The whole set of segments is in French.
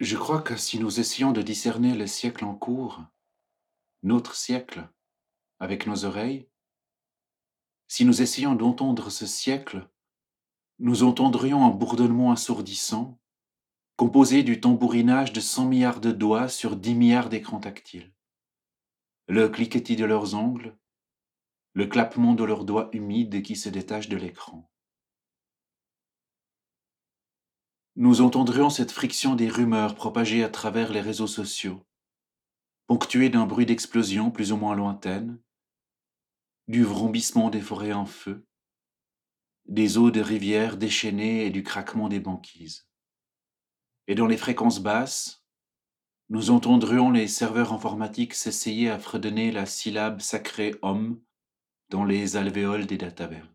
Je crois que si nous essayons de discerner le siècle en cours, notre siècle, avec nos oreilles, si nous essayons d'entendre ce siècle, nous entendrions un bourdonnement assourdissant, composé du tambourinage de 100 milliards de doigts sur 10 milliards d'écrans tactiles. Le cliquetis de leurs ongles, le clappement de leurs doigts humides qui se détachent de l'écran. Nous entendrions cette friction des rumeurs propagées à travers les réseaux sociaux, ponctuée d'un bruit d'explosion plus ou moins lointaine, du vrombissement des forêts en feu, des eaux de rivières déchaînées et du craquement des banquises. Et dans les fréquences basses, nous entendrions les serveurs informatiques s'essayer à fredonner la syllabe sacrée homme dans les alvéoles des datavernes.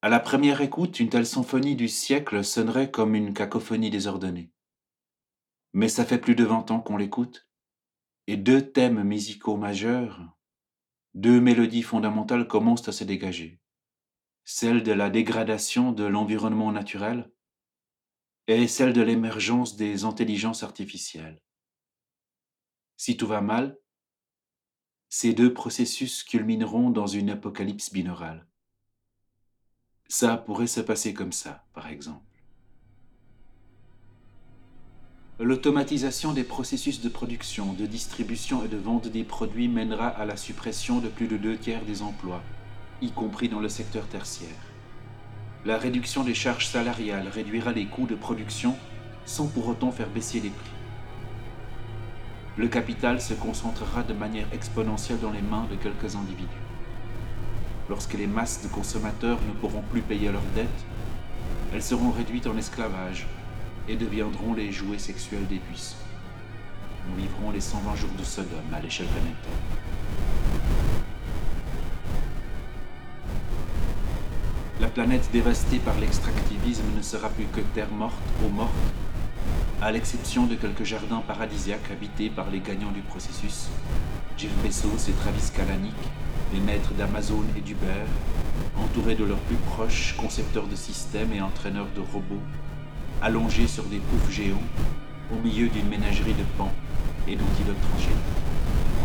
À la première écoute, une telle symphonie du siècle sonnerait comme une cacophonie désordonnée. Mais ça fait plus de vingt ans qu'on l'écoute, et deux thèmes musicaux majeurs, deux mélodies fondamentales commencent à se dégager. Celle de la dégradation de l'environnement naturel et celle de l'émergence des intelligences artificielles. Si tout va mal, ces deux processus culmineront dans une apocalypse binaurale. Ça pourrait se passer comme ça, par exemple. L'automatisation des processus de production, de distribution et de vente des produits mènera à la suppression de plus de deux tiers des emplois, y compris dans le secteur tertiaire. La réduction des charges salariales réduira les coûts de production sans pour autant faire baisser les prix. Le capital se concentrera de manière exponentielle dans les mains de quelques individus lorsque les masses de consommateurs ne pourront plus payer leurs dettes, elles seront réduites en esclavage et deviendront les jouets sexuels des puissants. Nous vivrons les 120 jours de Sodome à l'échelle planétaire. La planète dévastée par l'extractivisme ne sera plus que terre morte ou morte, à l'exception de quelques jardins paradisiaques habités par les gagnants du processus, Jeff Bezos et Travis Kalanick, les maîtres d'Amazon et d'Uber, entourés de leurs plus proches concepteurs de systèmes et entraîneurs de robots, allongés sur des poufs géants, au milieu d'une ménagerie de pans et d'antilotes tranchés.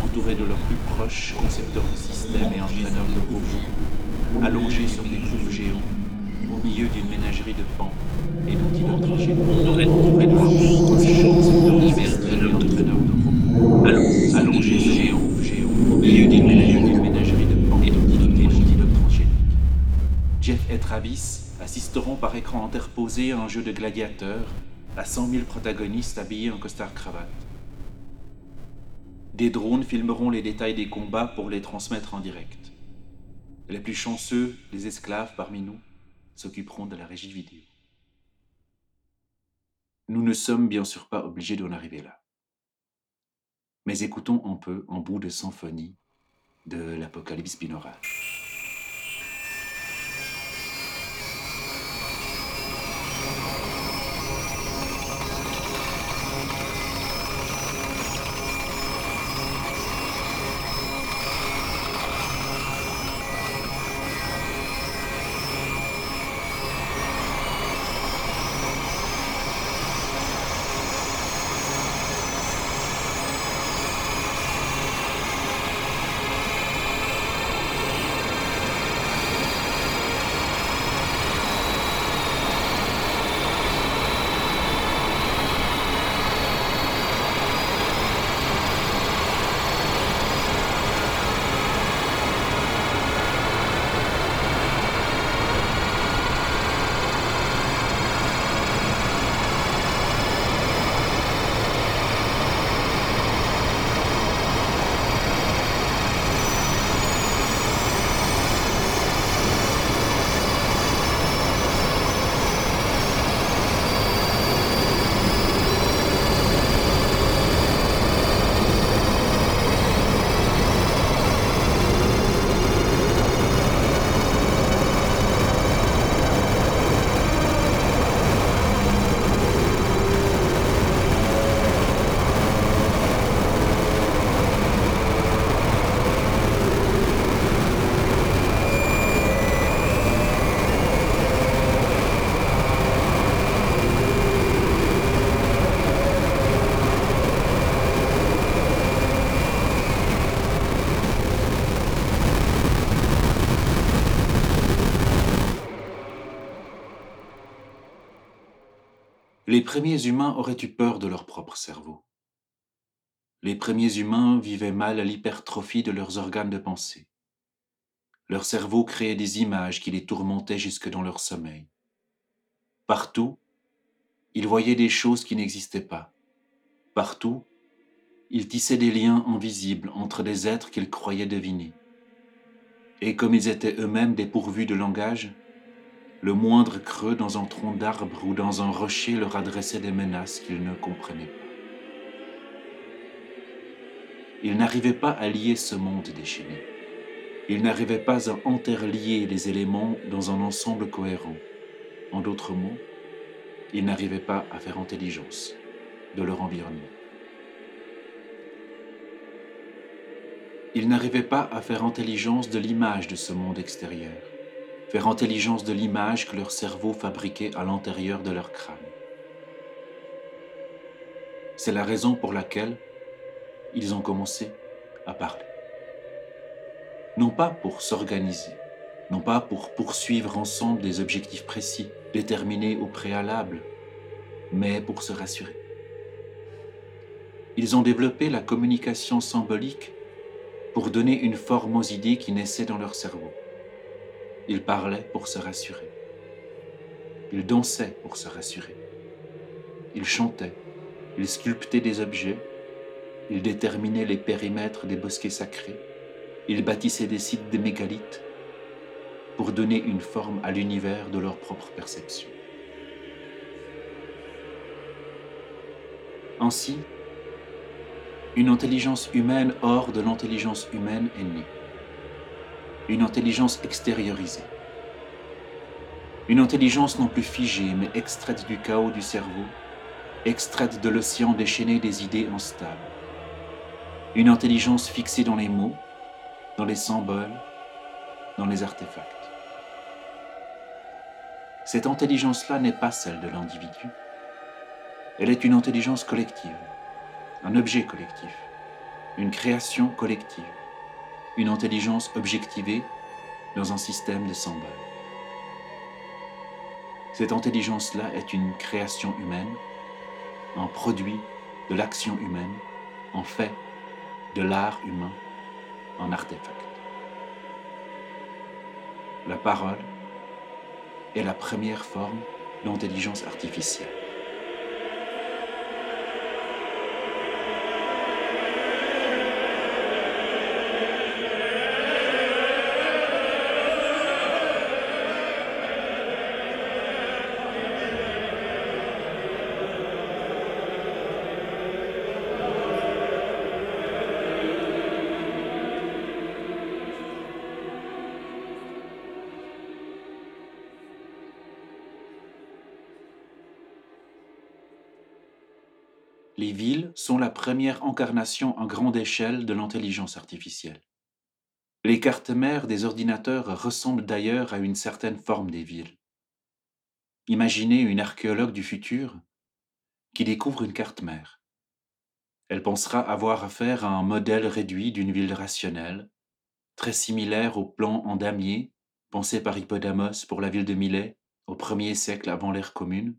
Entourés de leurs plus proches concepteurs de systèmes et entraîneurs de robots, allongés sur des poufs géants, au milieu d'une ménagerie de pans et d'antilotes tranchés. Entourés de leurs plus proches concepteurs de systèmes Assisteront par écran interposé à un jeu de gladiateurs à 100 000 protagonistes habillés en costard-cravate. Des drones filmeront les détails des combats pour les transmettre en direct. Les plus chanceux, les esclaves parmi nous, s'occuperont de la régie vidéo. Nous ne sommes bien sûr pas obligés d'en arriver là. Mais écoutons un peu en bout de symphonie de l'apocalypse binaural. Premiers humains auraient eu peur de leur propre cerveau. Les premiers humains vivaient mal l'hypertrophie de leurs organes de pensée. Leur cerveau créait des images qui les tourmentaient jusque dans leur sommeil. Partout, ils voyaient des choses qui n'existaient pas. Partout, ils tissaient des liens invisibles entre des êtres qu'ils croyaient deviner. Et comme ils étaient eux-mêmes dépourvus de langage, le moindre creux dans un tronc d'arbre ou dans un rocher leur adressait des menaces qu'ils ne comprenaient pas. Ils n'arrivaient pas à lier ce monde déchaîné. Ils n'arrivaient pas à interlier les éléments dans un ensemble cohérent. En d'autres mots, ils n'arrivaient pas à faire intelligence de leur environnement. Ils n'arrivaient pas à faire intelligence de l'image de ce monde extérieur faire intelligence de l'image que leur cerveau fabriquait à l'intérieur de leur crâne. C'est la raison pour laquelle ils ont commencé à parler. Non pas pour s'organiser, non pas pour poursuivre ensemble des objectifs précis, déterminés au préalable, mais pour se rassurer. Ils ont développé la communication symbolique pour donner une forme aux idées qui naissaient dans leur cerveau. Il parlait pour se rassurer. Il dansait pour se rassurer. Il chantait. Il sculptait des objets. Il déterminait les périmètres des bosquets sacrés. Il bâtissait des sites de mégalithes pour donner une forme à l'univers de leur propre perception. Ainsi, une intelligence humaine hors de l'intelligence humaine est née une intelligence extériorisée. Une intelligence non plus figée, mais extraite du chaos du cerveau, extraite de l'océan déchaîné des idées instables. Une intelligence fixée dans les mots, dans les symboles, dans les artefacts. Cette intelligence-là n'est pas celle de l'individu. Elle est une intelligence collective, un objet collectif, une création collective une intelligence objectivée dans un système de symboles. Cette intelligence-là est une création humaine, un produit de l'action humaine, en fait de l'art humain, en artefact. La parole est la première forme d'intelligence artificielle. Première incarnation en grande échelle de l'intelligence artificielle. Les cartes mères des ordinateurs ressemblent d'ailleurs à une certaine forme des villes. Imaginez une archéologue du futur qui découvre une carte mère. Elle pensera avoir affaire à un modèle réduit d'une ville rationnelle, très similaire au plan en damier pensé par Hippodamos pour la ville de Milet au premier siècle avant l'ère commune,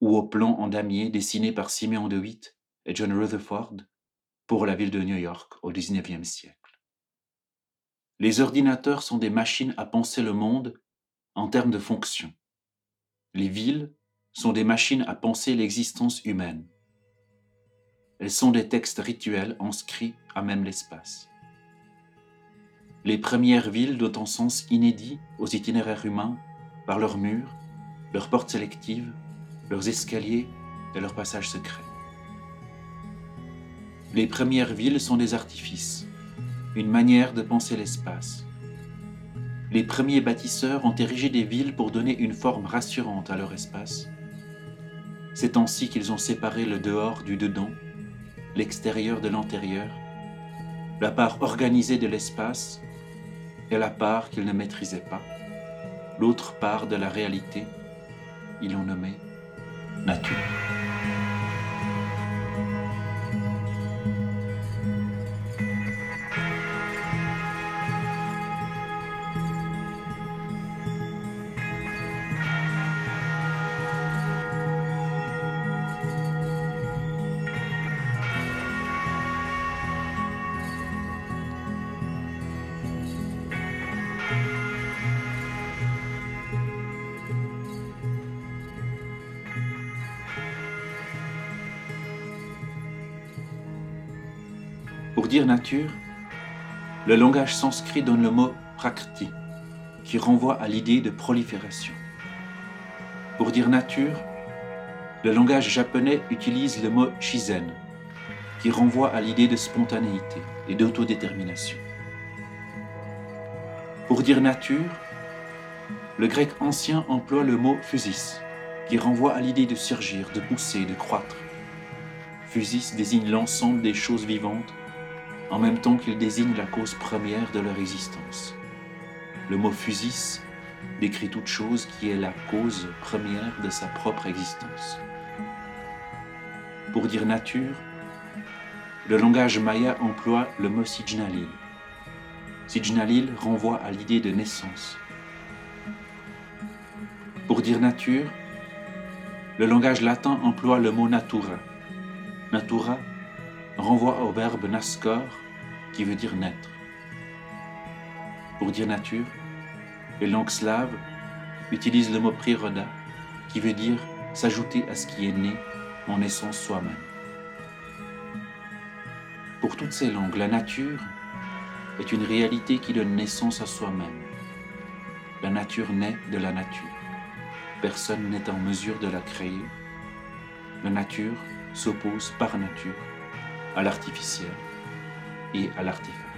ou au plan en damier dessiné par Simeon de Witt et John Rutherford pour la ville de New York au XIXe siècle. Les ordinateurs sont des machines à penser le monde en termes de fonction. Les villes sont des machines à penser l'existence humaine. Elles sont des textes rituels inscrits à même l'espace. Les premières villes donnent un sens inédit aux itinéraires humains par leurs murs, leurs portes sélectives, leurs escaliers et leurs passages secrets. Les premières villes sont des artifices, une manière de penser l'espace. Les premiers bâtisseurs ont érigé des villes pour donner une forme rassurante à leur espace. C'est ainsi qu'ils ont séparé le dehors du dedans, l'extérieur de l'intérieur, la part organisée de l'espace et la part qu'ils ne maîtrisaient pas, l'autre part de la réalité, ils l'ont nommée nature. Nature, le langage sanskrit donne le mot prakrti, qui renvoie à l'idée de prolifération. Pour dire nature, le langage japonais utilise le mot shizen, qui renvoie à l'idée de spontanéité et d'autodétermination. Pour dire nature, le grec ancien emploie le mot physis, qui renvoie à l'idée de surgir, de pousser, de croître. Physis désigne l'ensemble des choses vivantes, en même temps qu'il désigne la cause première de leur existence. Le mot physis décrit toute chose qui est la cause première de sa propre existence. Pour dire nature, le langage maya emploie le mot Sijnalil. Sijnalil renvoie à l'idée de naissance. Pour dire nature, le langage latin emploie le mot natura. Natura renvoie au verbe nascor qui veut dire naître. Pour dire nature, les langues slaves utilisent le mot priroda qui veut dire s'ajouter à ce qui est né en naissant soi-même. Pour toutes ces langues, la nature est une réalité qui donne naissance à soi-même. La nature naît de la nature. Personne n'est en mesure de la créer. La nature s'oppose par nature à l'artificiel et à l'artefact.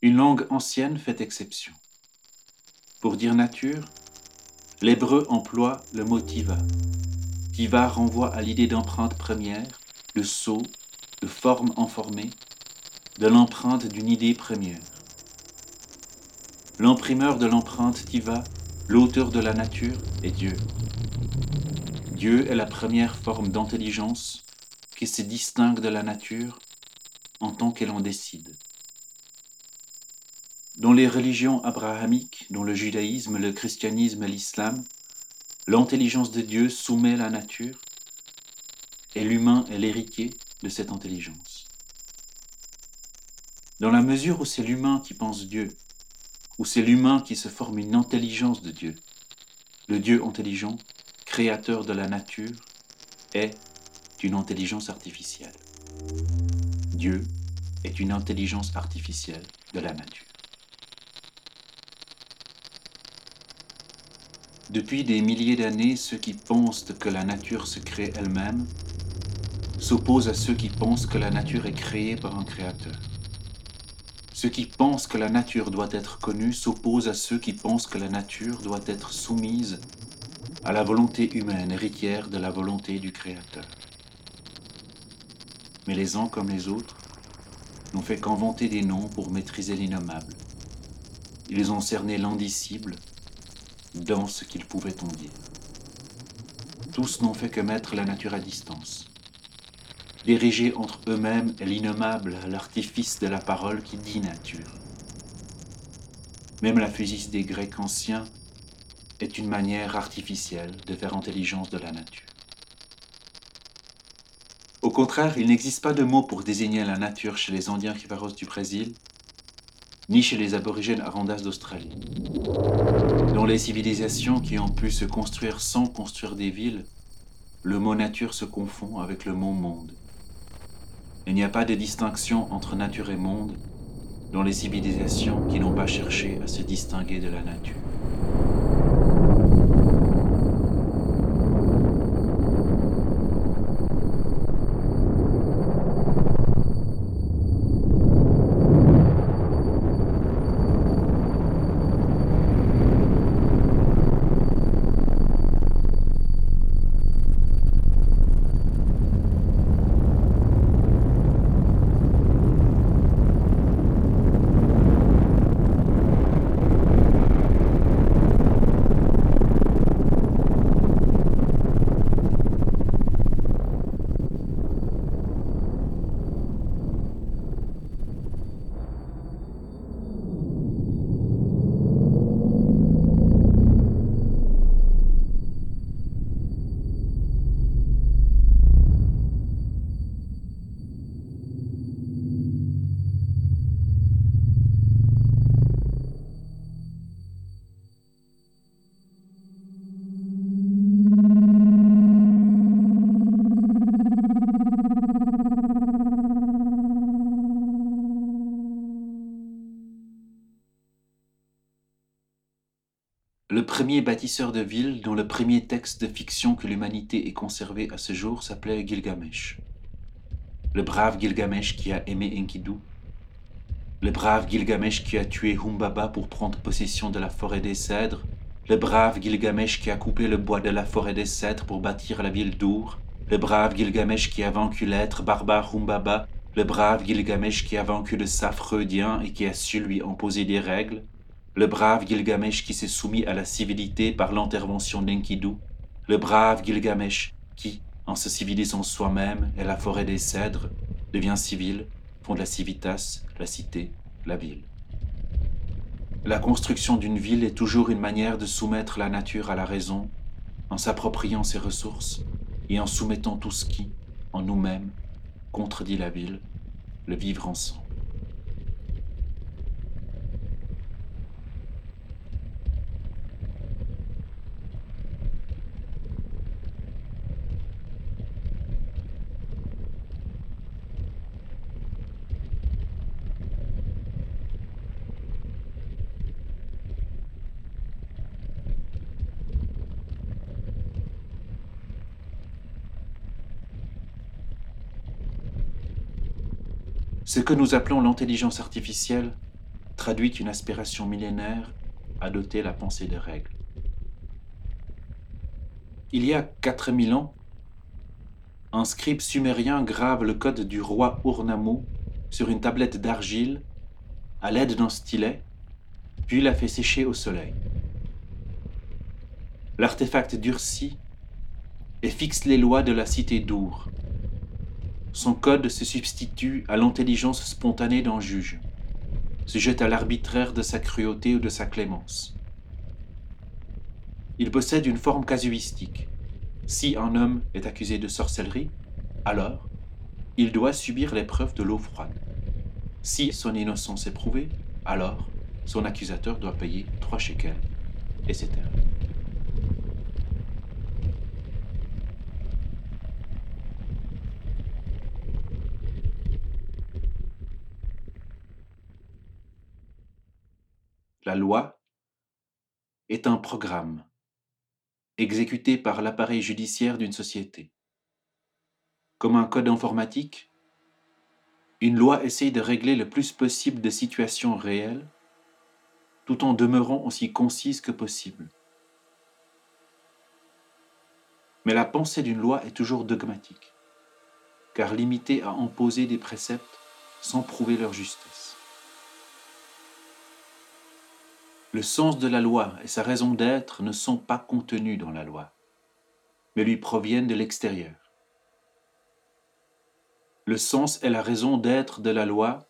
Une langue ancienne fait exception. Pour dire nature, l'hébreu emploie le mot tiva. Tiva renvoie à l'idée d'empreinte première, de sceau, de forme informée, de l'empreinte d'une idée première. L'imprimeur de l'empreinte tiva, l'auteur de la nature, est Dieu. Dieu est la première forme d'intelligence qui se distingue de la nature en tant qu'elle en décide. Dans les religions abrahamiques, dont le judaïsme, le christianisme et l'islam, l'intelligence de Dieu soumet la nature et l'humain est l'héritier de cette intelligence. Dans la mesure où c'est l'humain qui pense Dieu, où c'est l'humain qui se forme une intelligence de Dieu, le Dieu intelligent, créateur de la nature, est une intelligence artificielle. Dieu est une intelligence artificielle de la nature. Depuis des milliers d'années, ceux qui pensent que la nature se crée elle-même s'opposent à ceux qui pensent que la nature est créée par un créateur. Ceux qui pensent que la nature doit être connue s'opposent à ceux qui pensent que la nature doit être soumise à la volonté humaine héritière de la volonté du Créateur. Mais les uns comme les autres n'ont fait qu'inventer des noms pour maîtriser l'innommable. Ils ont cerné l'indicible dans ce qu'ils pouvaient en dire. Tous n'ont fait que mettre la nature à distance, diriger entre eux-mêmes l'innommable l'artifice de la parole qui dit nature. Même la physis des Grecs anciens est une manière artificielle de faire intelligence de la nature. Au contraire, il n'existe pas de mot pour désigner la nature chez les Indiens Kivaros du Brésil, ni chez les aborigènes Arandas d'Australie. Dans les civilisations qui ont pu se construire sans construire des villes, le mot nature se confond avec le mot monde. Il n'y a pas de distinction entre nature et monde dans les civilisations qui n'ont pas cherché à se distinguer de la nature. Premier bâtisseur de ville dont le premier texte de fiction que l'humanité ait conservé à ce jour s'appelait Gilgamesh. Le brave Gilgamesh qui a aimé Enkidu. Le brave Gilgamesh qui a tué Humbaba pour prendre possession de la forêt des cèdres. Le brave Gilgamesh qui a coupé le bois de la forêt des cèdres pour bâtir la ville d'Our. Le brave Gilgamesh qui a vaincu l'être barbare Humbaba le brave Gilgamesh qui a vaincu le Safreudien et qui a su lui imposer des règles, le brave Gilgamesh qui s'est soumis à la civilité par l'intervention d'Enkidu, le brave Gilgamesh qui, en se civilisant soi-même et la forêt des cèdres, devient civil, fonde la civitas, la cité, la ville. La construction d'une ville est toujours une manière de soumettre la nature à la raison, en s'appropriant ses ressources et en soumettant tout ce qui, en nous-mêmes, contredit la ville, le vivre ensemble. Ce que nous appelons l'intelligence artificielle traduit une aspiration millénaire à doter la pensée de règles. Il y a 4000 ans, un scribe sumérien grave le code du roi Urnamo sur une tablette d'argile à l'aide d'un stylet, puis la fait sécher au soleil. L'artefact durcit et fixe les lois de la cité d'Our, son code se substitue à l'intelligence spontanée d'un juge, sujette à l'arbitraire de sa cruauté ou de sa clémence. Il possède une forme casuistique. Si un homme est accusé de sorcellerie, alors il doit subir l'épreuve de l'eau froide. Si son innocence est prouvée, alors son accusateur doit payer trois shekels, etc. La loi est un programme exécuté par l'appareil judiciaire d'une société. Comme un code informatique, une loi essaye de régler le plus possible de situations réelles tout en demeurant aussi concise que possible. Mais la pensée d'une loi est toujours dogmatique, car limitée à imposer des préceptes sans prouver leur justesse. Le sens de la loi et sa raison d'être ne sont pas contenus dans la loi, mais lui proviennent de l'extérieur. Le sens et la raison d'être de la loi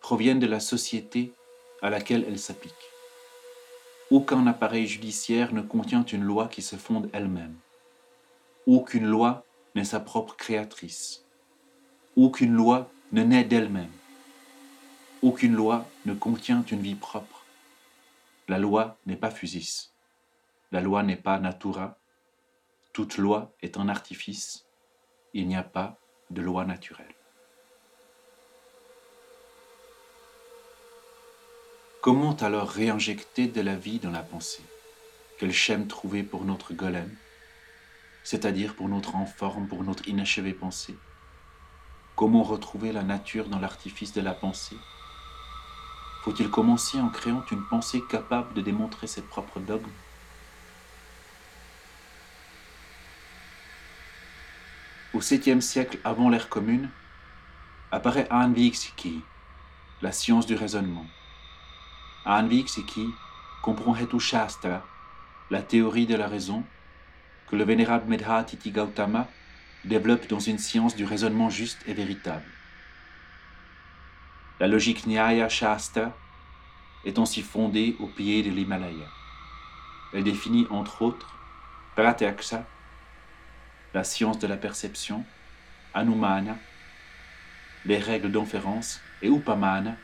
proviennent de la société à laquelle elle s'applique. Aucun appareil judiciaire ne contient une loi qui se fonde elle-même. Aucune loi n'est sa propre créatrice. Aucune loi ne naît d'elle-même. Aucune loi ne contient une vie propre. La loi n'est pas fusis. La loi n'est pas natura. Toute loi est un artifice. Il n'y a pas de loi naturelle. Comment alors réinjecter de la vie dans la pensée Quel schème trouver pour notre golem C'est-à-dire pour notre informe, pour notre inachevée pensée? Comment retrouver la nature dans l'artifice de la pensée faut-il commencer en créant une pensée capable de démontrer ses propres dogmes Au 7e siècle avant l'ère commune, apparaît Anviksiki, la science du raisonnement. Anviksiki comprend Hetu Shastra, la théorie de la raison, que le vénérable Medhatiti Gautama développe dans une science du raisonnement juste et véritable. La logique Nyaya Shastra est ainsi fondée au pied de l'Himalaya. Elle définit entre autres Pratyaksa, la science de la perception, Anumana, les règles d'inférence, et Upamana,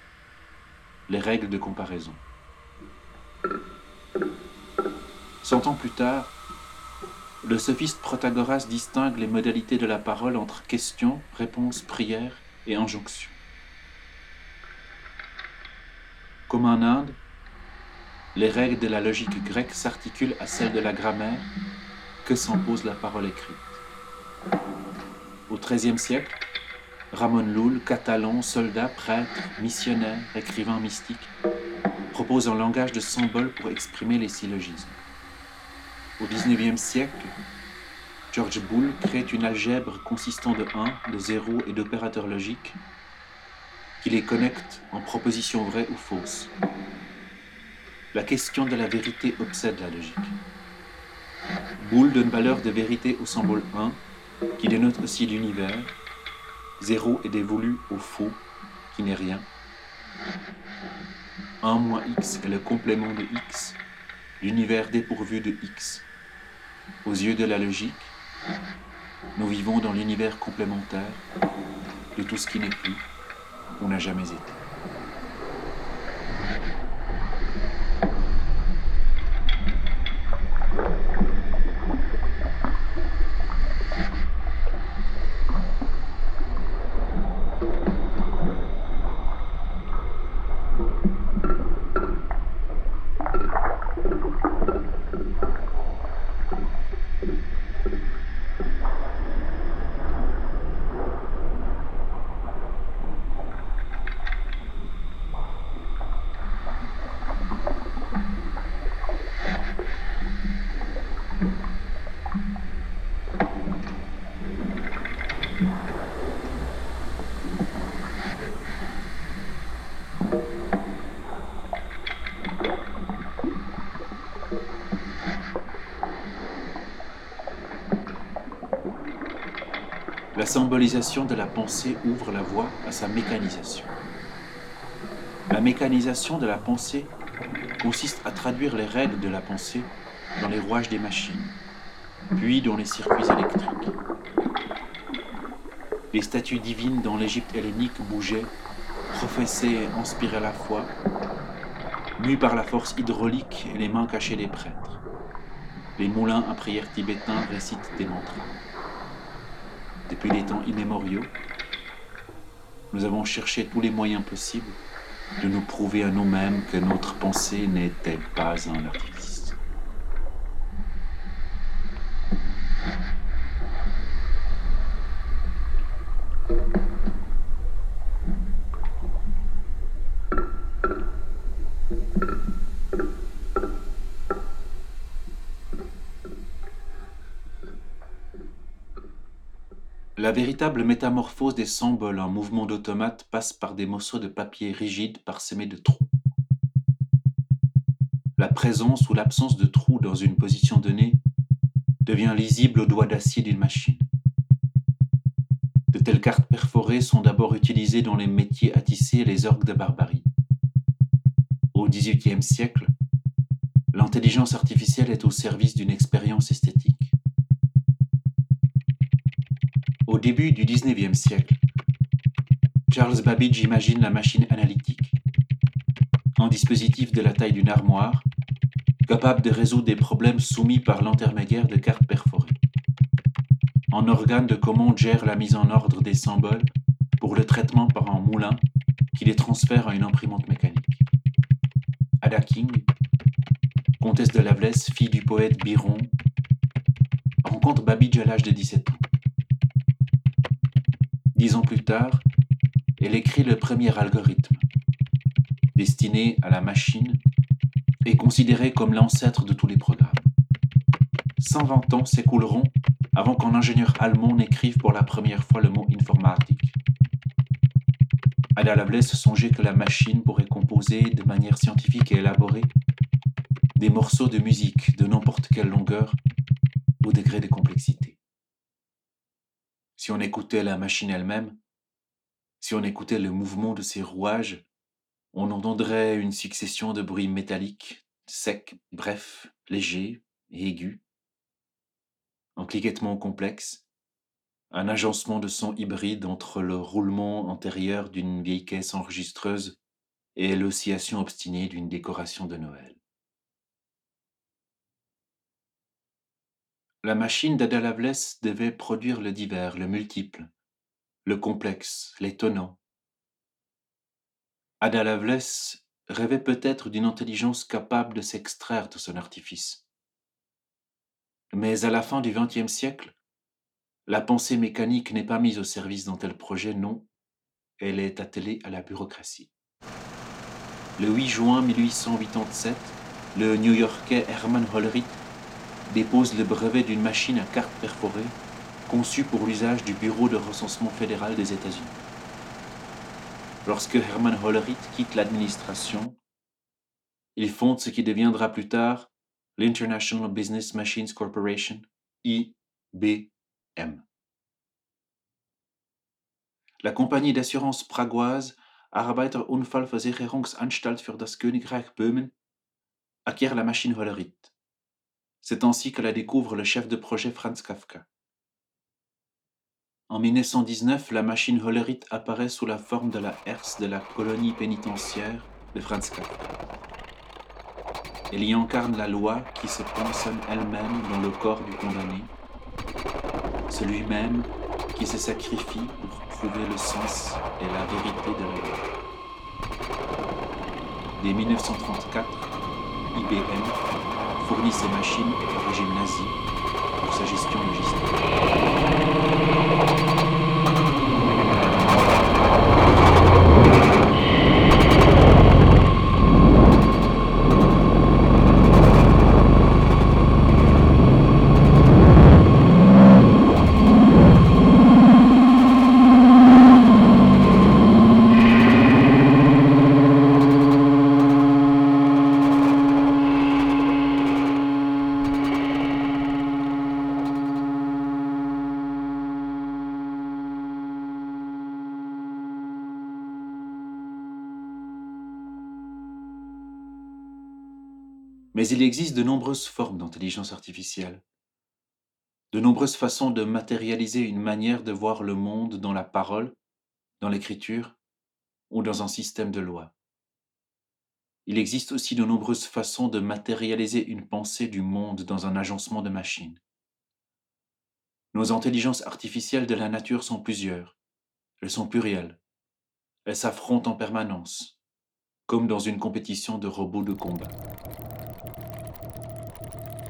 les règles de comparaison. Cent ans plus tard, le sophiste Protagoras distingue les modalités de la parole entre question, réponse, prière et injonction. Comme en Inde, les règles de la logique grecque s'articulent à celles de la grammaire que s'impose la parole écrite. Au XIIIe siècle, Ramon Lull, catalan, soldat, prêtre, missionnaire, écrivain mystique, propose un langage de symboles pour exprimer les syllogismes. Au XIXe siècle, George Boole crée une algèbre consistant de 1, de 0 et d'opérateurs logiques qui les connectent en propositions vraies ou fausses. La question de la vérité obsède la logique. Boole donne valeur de vérité au symbole 1, qui dénote aussi l'univers. 0 est dévolu au faux, qui n'est rien. 1 moins x est le complément de x, l'univers dépourvu de x. Aux yeux de la logique, nous vivons dans l'univers complémentaire de tout ce qui n'est plus ou n'a jamais été. Symbolisation de la pensée ouvre la voie à sa mécanisation. La mécanisation de la pensée consiste à traduire les règles de la pensée dans les rouages des machines, puis dans les circuits électriques. Les statues divines dans l'Égypte hellénique bougeaient, professaient et inspiraient la foi, mues par la force hydraulique et les mains cachées des prêtres. Les moulins à prière tibétains récitent des mantras depuis les temps immémoriaux, nous avons cherché tous les moyens possibles de nous prouver à nous-mêmes que notre pensée n'était pas un artifice. La véritable métamorphose des symboles en mouvement d'automate passe par des morceaux de papier rigides parsemés de trous. La présence ou l'absence de trous dans une position donnée devient lisible au doigt d'acier d'une machine. De telles cartes perforées sont d'abord utilisées dans les métiers à tisser et les orgues de barbarie. Au XVIIIe siècle, l'intelligence artificielle est au service d'une expérience esthétique. Au début du XIXe siècle, Charles Babbage imagine la machine analytique, un dispositif de la taille d'une armoire, capable de résoudre des problèmes soumis par l'intermédiaire de cartes perforées. Un organe de commande gère la mise en ordre des symboles pour le traitement par un moulin qui les transfère à une imprimante mécanique. Ada King, comtesse de Lavelaisse, fille du poète Biron, rencontre Babbage à l'âge de 17 ans. Dix ans plus tard, elle écrit le premier algorithme, destiné à la machine et considéré comme l'ancêtre de tous les programmes. 120 ans s'écouleront avant qu'un ingénieur allemand n'écrive pour la première fois le mot informatique. Ada Lovelace songeait que la machine pourrait composer de manière scientifique et élaborée des morceaux de musique de n'importe quelle longueur ou degré de complexité si on écoutait la machine elle-même, si on écoutait le mouvement de ses rouages, on entendrait une succession de bruits métalliques, secs, brefs, légers et aigus, un cliquettement complexe, un agencement de sons hybride entre le roulement antérieur d'une vieille caisse enregistreuse et l'oscillation obstinée d'une décoration de Noël. La machine d'Ada Lovelace devait produire le divers, le multiple, le complexe, l'étonnant. Ada Lovelace rêvait peut-être d'une intelligence capable de s'extraire de son artifice. Mais à la fin du XXe siècle, la pensée mécanique n'est pas mise au service d'un tel projet, non, elle est attelée à la bureaucratie. Le 8 juin 1887, le New-Yorkais Hermann Hollerith dépose le brevet d'une machine à cartes perforées conçue pour l'usage du Bureau de recensement fédéral des États-Unis. Lorsque Hermann Hollerith quitte l'administration, il fonde ce qui deviendra plus tard l'International Business Machines Corporation, IBM. La compagnie d'assurance pragoise Arbeiterunfallversicherungsanstalt für das Königreich Böhmen acquiert la machine Hollerith. C'est ainsi que la découvre le chef de projet Franz Kafka. En 1919, la machine Hollerith apparaît sous la forme de la herse de la colonie pénitentiaire de Franz Kafka. Elle y incarne la loi qui se pensionne elle-même dans le corps du condamné, celui-même qui se sacrifie pour prouver le sens et la vérité de la loi. Dès 1934, IBM fournit ses machines au régime nazi pour sa gestion logistique. Mais il existe de nombreuses formes d'intelligence artificielle, de nombreuses façons de matérialiser une manière de voir le monde dans la parole, dans l'écriture ou dans un système de loi. Il existe aussi de nombreuses façons de matérialiser une pensée du monde dans un agencement de machines. Nos intelligences artificielles de la nature sont plusieurs, elles sont plurielles, elles s'affrontent en permanence, comme dans une compétition de robots de combat.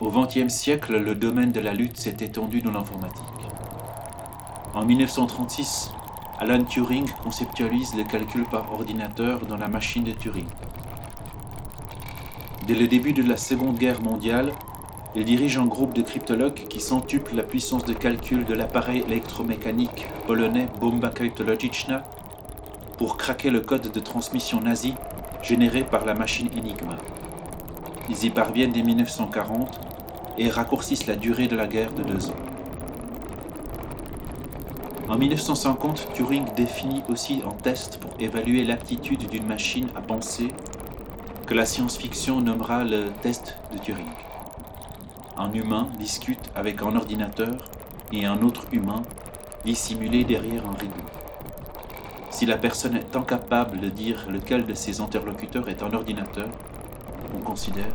Au XXe siècle, le domaine de la lutte s'est étendu dans l'informatique. En 1936, Alan Turing conceptualise le calcul par ordinateur dans la machine de Turing. Dès le début de la Seconde Guerre mondiale, il dirige un groupe de cryptologues qui centuple la puissance de calcul de l'appareil électromécanique polonais Bomba Kryptologiczna pour craquer le code de transmission nazi généré par la machine Enigma. Ils y parviennent dès 1940 et raccourcissent la durée de la guerre de deux ans. En 1950, Turing définit aussi un test pour évaluer l'aptitude d'une machine à penser que la science-fiction nommera le test de Turing. Un humain discute avec un ordinateur et un autre humain dissimulé derrière un rideau. Si la personne est incapable de dire lequel de ses interlocuteurs est un ordinateur, on considère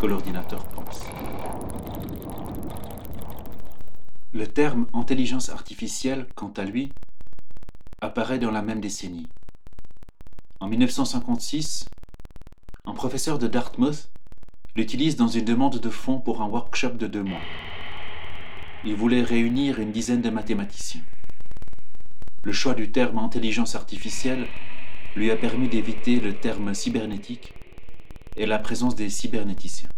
que l'ordinateur pense. Le terme intelligence artificielle, quant à lui, apparaît dans la même décennie. En 1956, un professeur de Dartmouth l'utilise dans une demande de fonds pour un workshop de deux mois. Il voulait réunir une dizaine de mathématiciens. Le choix du terme intelligence artificielle lui a permis d'éviter le terme cybernétique et la présence des cybernéticiens.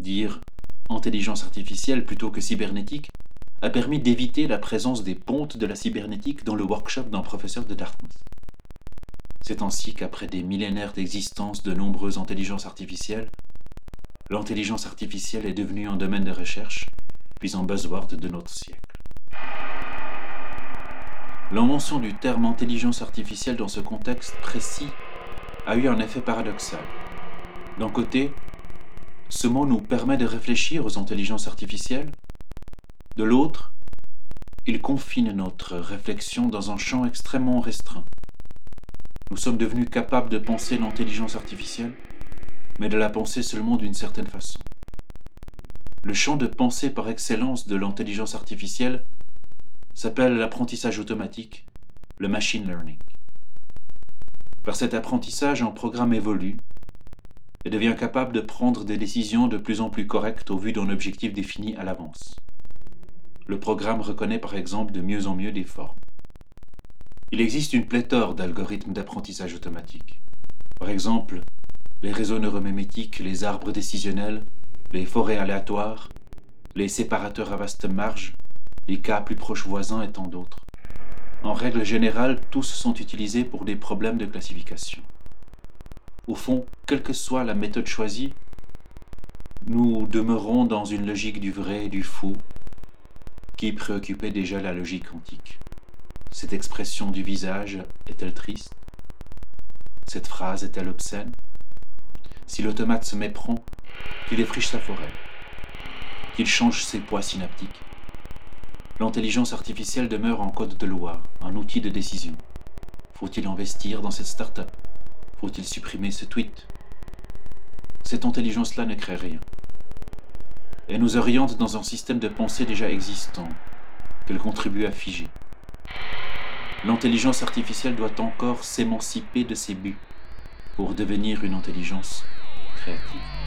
Dire intelligence artificielle plutôt que cybernétique a permis d'éviter la présence des pontes de la cybernétique dans le workshop d'un professeur de Dartmouth. C'est ainsi qu'après des millénaires d'existence de nombreuses intelligences artificielles, l'intelligence artificielle est devenue un domaine de recherche, puis un buzzword de notre siècle. L'invention du terme intelligence artificielle dans ce contexte précis a eu un effet paradoxal. D'un côté, ce mot nous permet de réfléchir aux intelligences artificielles. De l'autre, il confine notre réflexion dans un champ extrêmement restreint. Nous sommes devenus capables de penser l'intelligence artificielle, mais de la penser seulement d'une certaine façon. Le champ de pensée par excellence de l'intelligence artificielle s'appelle l'apprentissage automatique, le machine learning. Par cet apprentissage, un programme évolue et devient capable de prendre des décisions de plus en plus correctes au vu d'un objectif défini à l'avance. Le programme reconnaît par exemple de mieux en mieux des formes. Il existe une pléthore d'algorithmes d'apprentissage automatique. Par exemple, les réseaux neuromémétiques, les arbres décisionnels, les forêts aléatoires, les séparateurs à vaste marge, les cas plus proches voisins et tant d'autres. En règle générale, tous sont utilisés pour des problèmes de classification. Au fond, quelle que soit la méthode choisie, nous demeurons dans une logique du vrai et du faux qui préoccupait déjà la logique antique. Cette expression du visage est-elle triste? Cette phrase est-elle obscène? Si l'automate se méprend, qu'il défriche sa forêt, qu'il change ses poids synaptiques, l'intelligence artificielle demeure en code de loi, un outil de décision. Faut-il investir dans cette start-up? Faut-il supprimer ce tweet? Cette intelligence-là ne crée rien. Elle nous oriente dans un système de pensée déjà existant, qu'elle contribue à figer. L'intelligence artificielle doit encore s'émanciper de ses buts pour devenir une intelligence créative.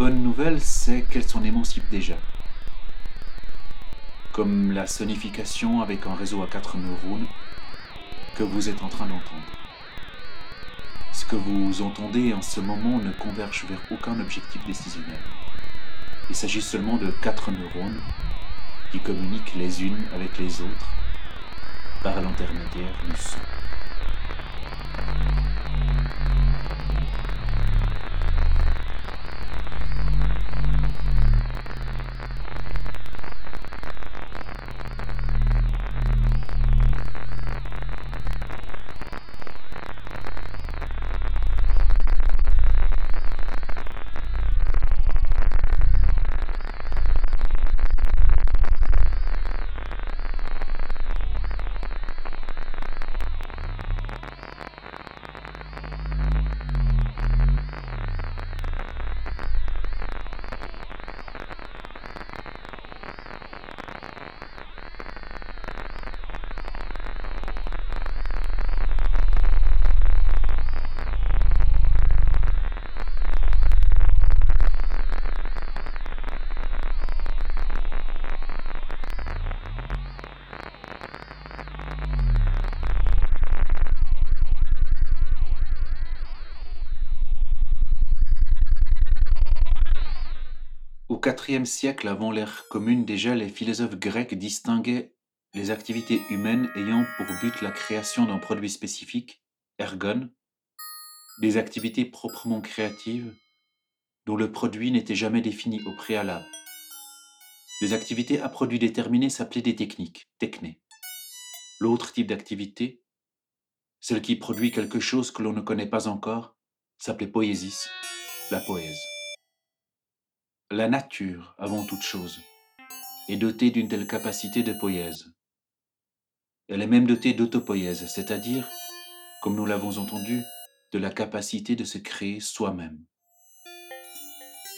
Bonne nouvelle, c'est qu'elle s'en émancipe déjà. Comme la sonification avec un réseau à quatre neurones que vous êtes en train d'entendre. Ce que vous entendez en ce moment ne converge vers aucun objectif décisionnel. Il s'agit seulement de quatre neurones qui communiquent les unes avec les autres par l'intermédiaire du son. Au IVe siècle avant l'ère commune, déjà les philosophes grecs distinguaient les activités humaines ayant pour but la création d'un produit spécifique, ergon, des activités proprement créatives dont le produit n'était jamais défini au préalable. Les activités à produit déterminé s'appelaient des techniques, techné. L'autre type d'activité, celle qui produit quelque chose que l'on ne connaît pas encore, s'appelait poésis, la poèse. La nature, avant toute chose, est dotée d'une telle capacité de poïèse. Elle est même dotée d'autopoïèse, c'est-à-dire, comme nous l'avons entendu, de la capacité de se créer soi-même.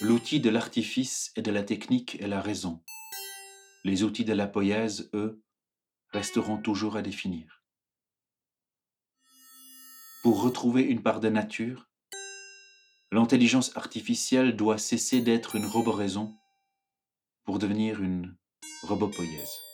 L'outil de l'artifice et de la technique est la raison. Les outils de la poïèse, eux, resteront toujours à définir. Pour retrouver une part de nature, L'intelligence artificielle doit cesser d'être une roboraison pour devenir une robopoïèse.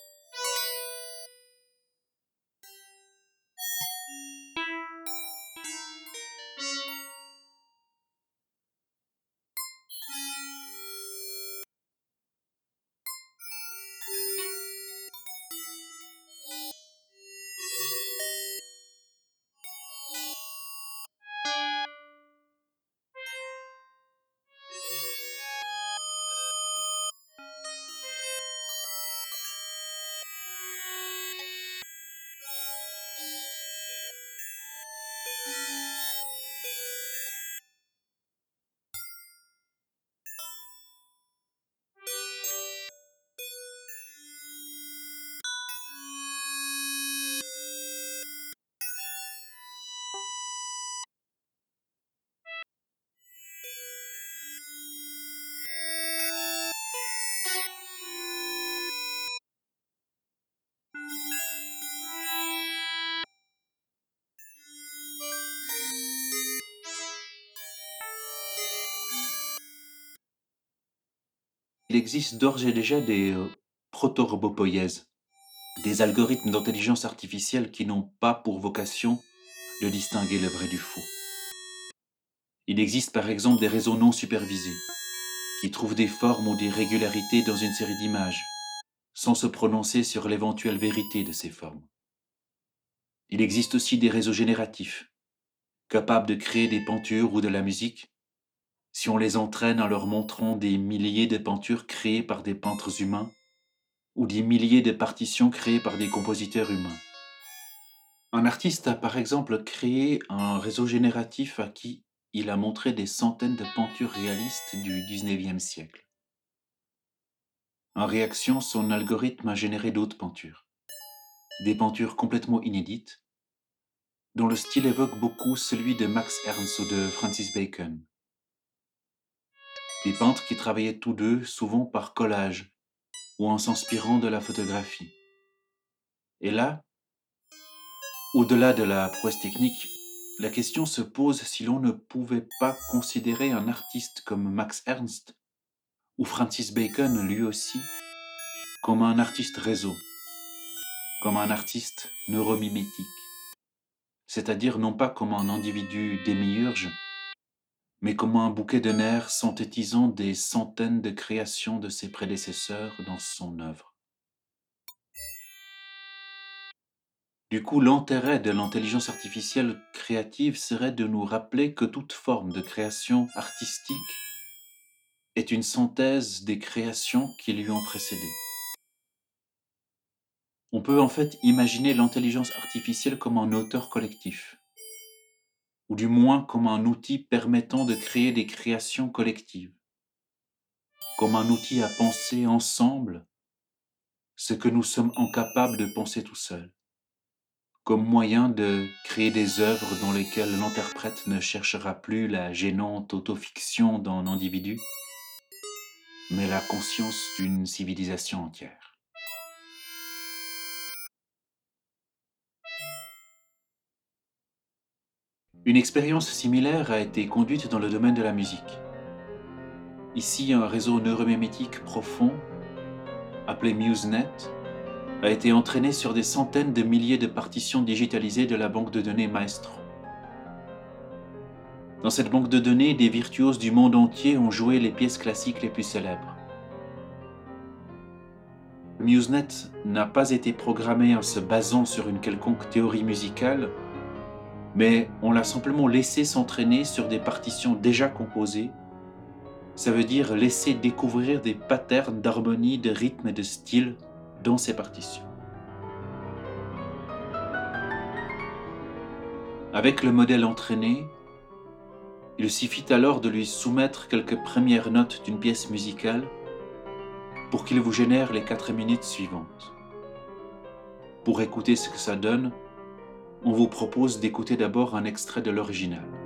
Existe d'ores et déjà des euh, proto-robopoïèses, des algorithmes d'intelligence artificielle qui n'ont pas pour vocation de distinguer le vrai du faux. Il existe par exemple des réseaux non supervisés, qui trouvent des formes ou des régularités dans une série d'images, sans se prononcer sur l'éventuelle vérité de ces formes. Il existe aussi des réseaux génératifs, capables de créer des pentures ou de la musique, si on les entraîne en leur montrant des milliers de pentures créées par des peintres humains, ou des milliers de partitions créées par des compositeurs humains. Un artiste a par exemple créé un réseau génératif à qui il a montré des centaines de peintures réalistes du XIXe siècle. En réaction, son algorithme a généré d'autres peintures, des peintures complètement inédites, dont le style évoque beaucoup celui de Max Ernst ou de Francis Bacon. Des peintres qui travaillaient tous deux souvent par collage ou en s'inspirant de la photographie. Et là, au-delà de la prouesse technique, la question se pose si l'on ne pouvait pas considérer un artiste comme Max Ernst ou Francis Bacon lui aussi comme un artiste réseau, comme un artiste neuromimétique, c'est-à-dire non pas comme un individu démiurge, mais comme un bouquet de nerfs synthétisant des centaines de créations de ses prédécesseurs dans son œuvre? Du coup, l'intérêt de l'intelligence artificielle créative serait de nous rappeler que toute forme de création artistique est une synthèse des créations qui lui ont précédé. On peut en fait imaginer l'intelligence artificielle comme un auteur collectif, ou du moins comme un outil permettant de créer des créations collectives, comme un outil à penser ensemble ce que nous sommes incapables de penser tout seuls comme moyen de créer des œuvres dans lesquelles l'interprète ne cherchera plus la gênante autofiction d'un individu, mais la conscience d'une civilisation entière. Une expérience similaire a été conduite dans le domaine de la musique. Ici, un réseau neuromémétique profond, appelé MuseNet, a été entraîné sur des centaines de milliers de partitions digitalisées de la banque de données Maestro. Dans cette banque de données, des virtuoses du monde entier ont joué les pièces classiques les plus célèbres. MuseNet n'a pas été programmé en se basant sur une quelconque théorie musicale, mais on l'a simplement laissé s'entraîner sur des partitions déjà composées. Ça veut dire laisser découvrir des patterns d'harmonie, de rythme et de style dans ses partitions. Avec le modèle entraîné, il suffit alors de lui soumettre quelques premières notes d'une pièce musicale pour qu'il vous génère les quatre minutes suivantes. Pour écouter ce que ça donne, on vous propose d'écouter d'abord un extrait de l'original.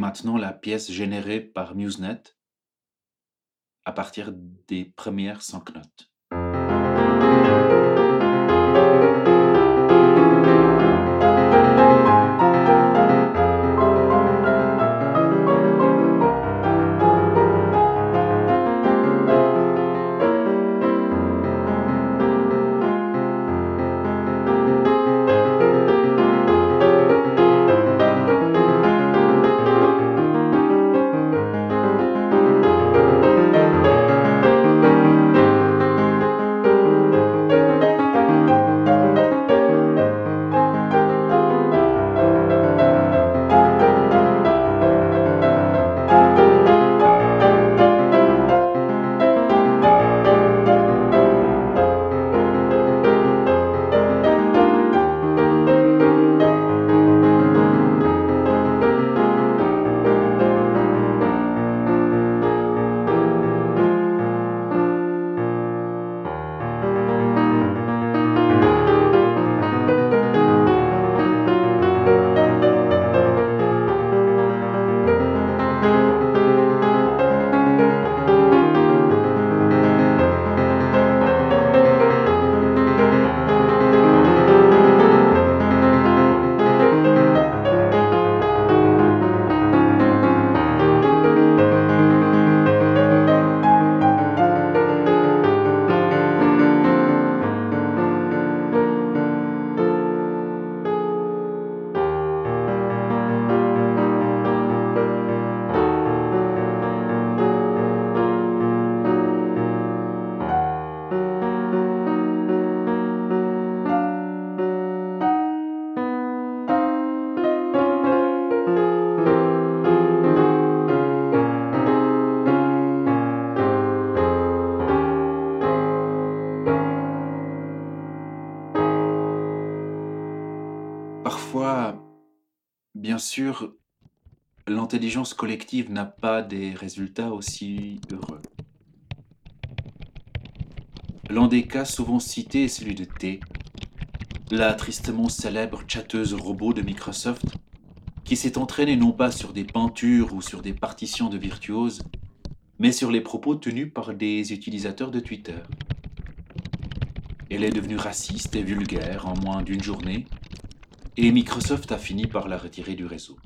Maintenant la pièce générée par MuseNet à partir des premières cinq notes. Collective n'a pas des résultats aussi heureux. L'un des cas souvent cités est celui de T, la tristement célèbre chatteuse robot de Microsoft, qui s'est entraînée non pas sur des peintures ou sur des partitions de virtuoses, mais sur les propos tenus par des utilisateurs de Twitter. Elle est devenue raciste et vulgaire en moins d'une journée, et Microsoft a fini par la retirer du réseau.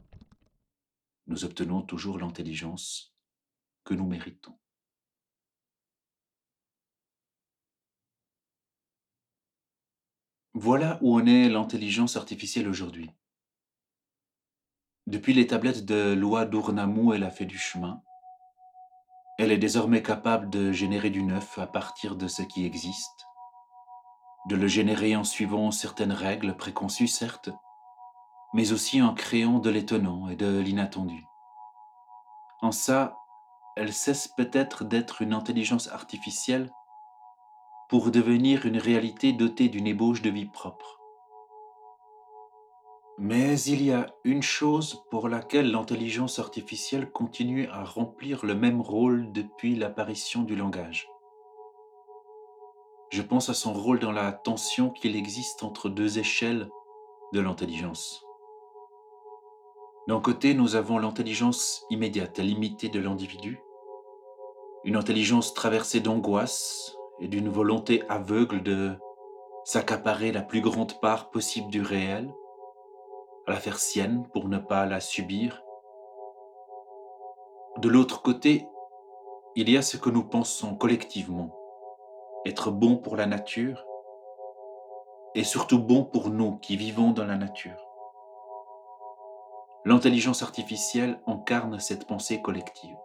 Nous obtenons toujours l'intelligence que nous méritons. Voilà où en est l'intelligence artificielle aujourd'hui. Depuis les tablettes de loi d'Ournamou, elle a fait du chemin. Elle est désormais capable de générer du neuf à partir de ce qui existe de le générer en suivant certaines règles préconçues certes, mais aussi en créant de l'étonnant et de l'inattendu. En ça, elle cesse peut-être d'être une intelligence artificielle pour devenir une réalité dotée d'une ébauche de vie propre. Mais il y a une chose pour laquelle l'intelligence artificielle continue à remplir le même rôle depuis l'apparition du langage. Je pense à son rôle dans la tension qu'il existe entre deux échelles de l'intelligence. D'un côté, nous avons l'intelligence immédiate et limitée de l'individu, une intelligence traversée d'angoisse et d'une volonté aveugle de s'accaparer la plus grande part possible du réel, à la faire sienne pour ne pas la subir. De l'autre côté, il y a ce que nous pensons collectivement, être bon pour la nature et surtout bon pour nous qui vivons dans la nature. L'intelligence artificielle incarne cette pensée collective.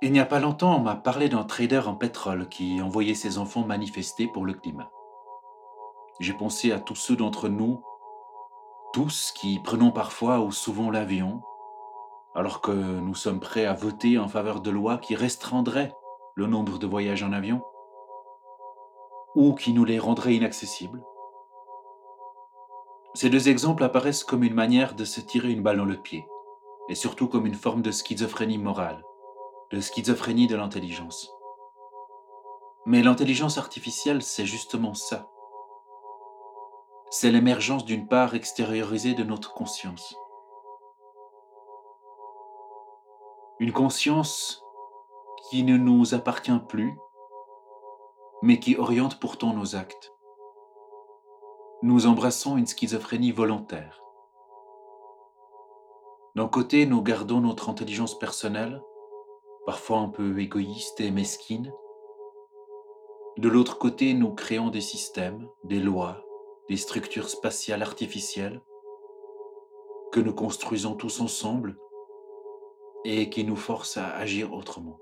Il n'y a pas longtemps, on m'a parlé d'un trader en pétrole qui envoyait ses enfants manifester pour le climat. J'ai pensé à tous ceux d'entre nous, tous qui prenons parfois ou souvent l'avion, alors que nous sommes prêts à voter en faveur de lois qui restreindraient le nombre de voyages en avion ou qui nous les rendraient inaccessibles. Ces deux exemples apparaissent comme une manière de se tirer une balle dans le pied, et surtout comme une forme de schizophrénie morale, de schizophrénie de l'intelligence. Mais l'intelligence artificielle, c'est justement ça. C'est l'émergence d'une part extériorisée de notre conscience. Une conscience qui ne nous appartient plus, mais qui oriente pourtant nos actes. Nous embrassons une schizophrénie volontaire. D'un côté, nous gardons notre intelligence personnelle, parfois un peu égoïste et mesquine. De l'autre côté, nous créons des systèmes, des lois, des structures spatiales artificielles que nous construisons tous ensemble et qui nous force à agir autrement.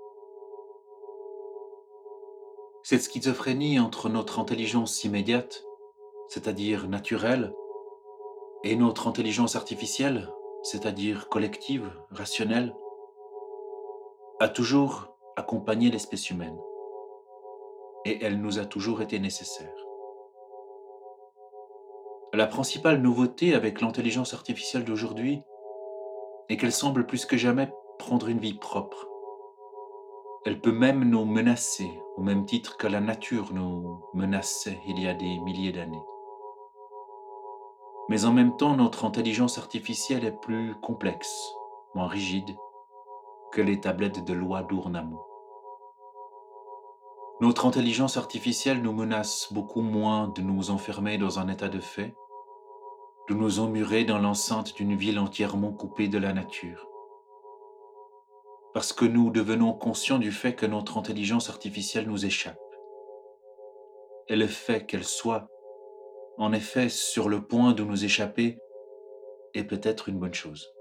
Cette schizophrénie entre notre intelligence immédiate, c'est-à-dire naturelle, et notre intelligence artificielle, c'est-à-dire collective, rationnelle, a toujours accompagné l'espèce humaine, et elle nous a toujours été nécessaire. La principale nouveauté avec l'intelligence artificielle d'aujourd'hui est qu'elle semble plus que jamais prendre une vie propre. Elle peut même nous menacer au même titre que la nature nous menaçait il y a des milliers d'années. Mais en même temps, notre intelligence artificielle est plus complexe, moins rigide que les tablettes de loi d'Ournamo. Notre intelligence artificielle nous menace beaucoup moins de nous enfermer dans un état de fait, de nous emmurer dans l'enceinte d'une ville entièrement coupée de la nature parce que nous devenons conscients du fait que notre intelligence artificielle nous échappe. Et le fait qu'elle soit, en effet, sur le point de nous échapper est peut-être une bonne chose.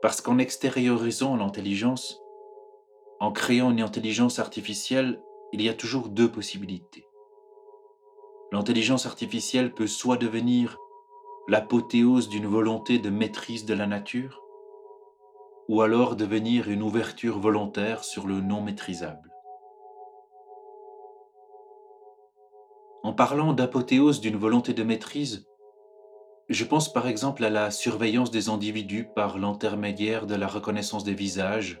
Parce qu'en extériorisant l'intelligence, en créant une intelligence artificielle, il y a toujours deux possibilités. L'intelligence artificielle peut soit devenir l'apothéose d'une volonté de maîtrise de la nature, ou alors devenir une ouverture volontaire sur le non maîtrisable. En parlant d'apothéose d'une volonté de maîtrise, je pense par exemple à la surveillance des individus par l'intermédiaire de la reconnaissance des visages,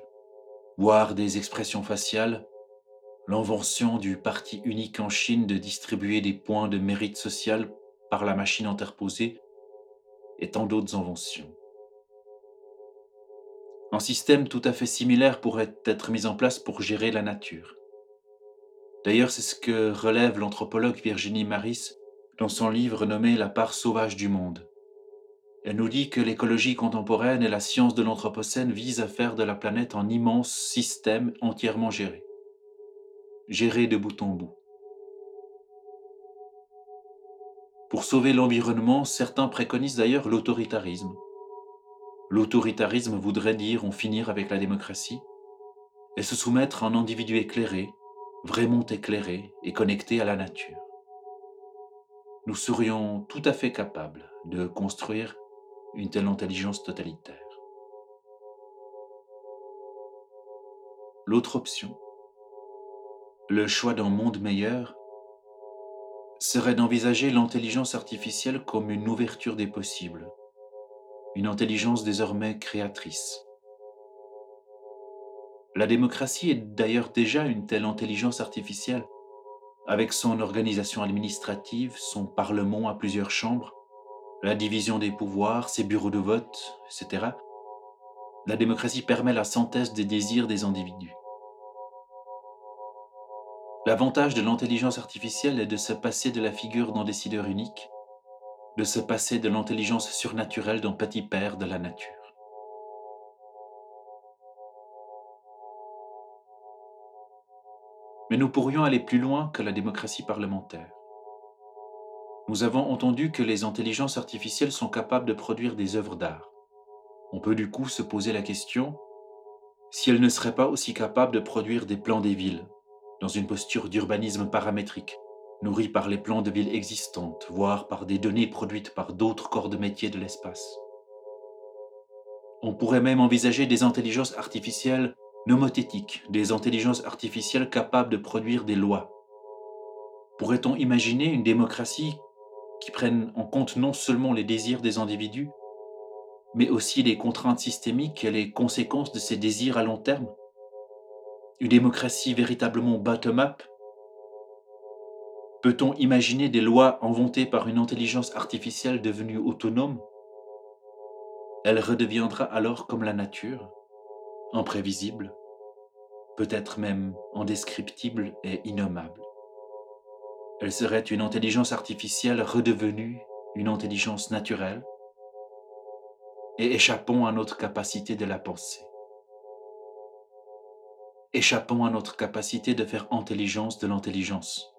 voire des expressions faciales, l'invention du parti unique en Chine de distribuer des points de mérite social par la machine interposée, et tant d'autres inventions. Un système tout à fait similaire pourrait être mis en place pour gérer la nature. D'ailleurs, c'est ce que relève l'anthropologue Virginie Maris dans son livre nommé La part sauvage du monde. Elle nous dit que l'écologie contemporaine et la science de l'Anthropocène visent à faire de la planète un immense système entièrement géré. Géré de bout en bout. Pour sauver l'environnement, certains préconisent d'ailleurs l'autoritarisme. L'autoritarisme voudrait dire en finir avec la démocratie et se soumettre à un individu éclairé, vraiment éclairé et connecté à la nature. Nous serions tout à fait capables de construire une telle intelligence totalitaire. L'autre option, le choix d'un monde meilleur, serait d'envisager l'intelligence artificielle comme une ouverture des possibles, une intelligence désormais créatrice. La démocratie est d'ailleurs déjà une telle intelligence artificielle, avec son organisation administrative, son parlement à plusieurs chambres, la division des pouvoirs, ses bureaux de vote, etc. La démocratie permet la synthèse des désirs des individus. L'avantage de l'intelligence artificielle est de se passer de la figure d'un décideur unique, de se passer de l'intelligence surnaturelle d'un petit père de la nature. Mais nous pourrions aller plus loin que la démocratie parlementaire. Nous avons entendu que les intelligences artificielles sont capables de produire des œuvres d'art. On peut du coup se poser la question si elles ne seraient pas aussi capables de produire des plans des villes, dans une posture d'urbanisme paramétrique, nourrie par les plans de villes existantes, voire par des données produites par d'autres corps de métier de l'espace. On pourrait même envisager des intelligences artificielles nomothétiques, des intelligences artificielles capables de produire des lois. Pourrait-on imaginer une démocratie qui prennent en compte non seulement les désirs des individus, mais aussi les contraintes systémiques et les conséquences de ces désirs à long terme? Une démocratie véritablement bottom-up? Peut-on imaginer des lois inventées par une intelligence artificielle devenue autonome? Elle redeviendra alors comme la nature, imprévisible, peut-être même indescriptible et innommable. Elle serait une intelligence artificielle redevenue une intelligence naturelle et échappons à notre capacité de la penser. Échappons à notre capacité de faire intelligence de l'intelligence.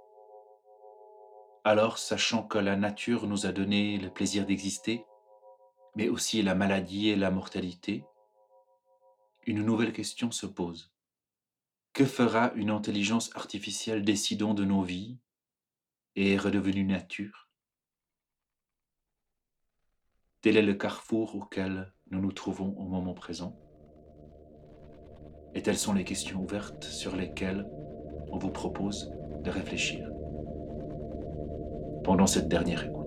Alors, sachant que la nature nous a donné le plaisir d'exister, mais aussi la maladie et la mortalité, une nouvelle question se pose. Que fera une intelligence artificielle décidant de nos vies et redevenue nature? Tel est le carrefour auquel nous nous trouvons au moment présent. Et telles sont les questions ouvertes sur lesquelles on vous propose de réfléchir pendant cette dernière écoute.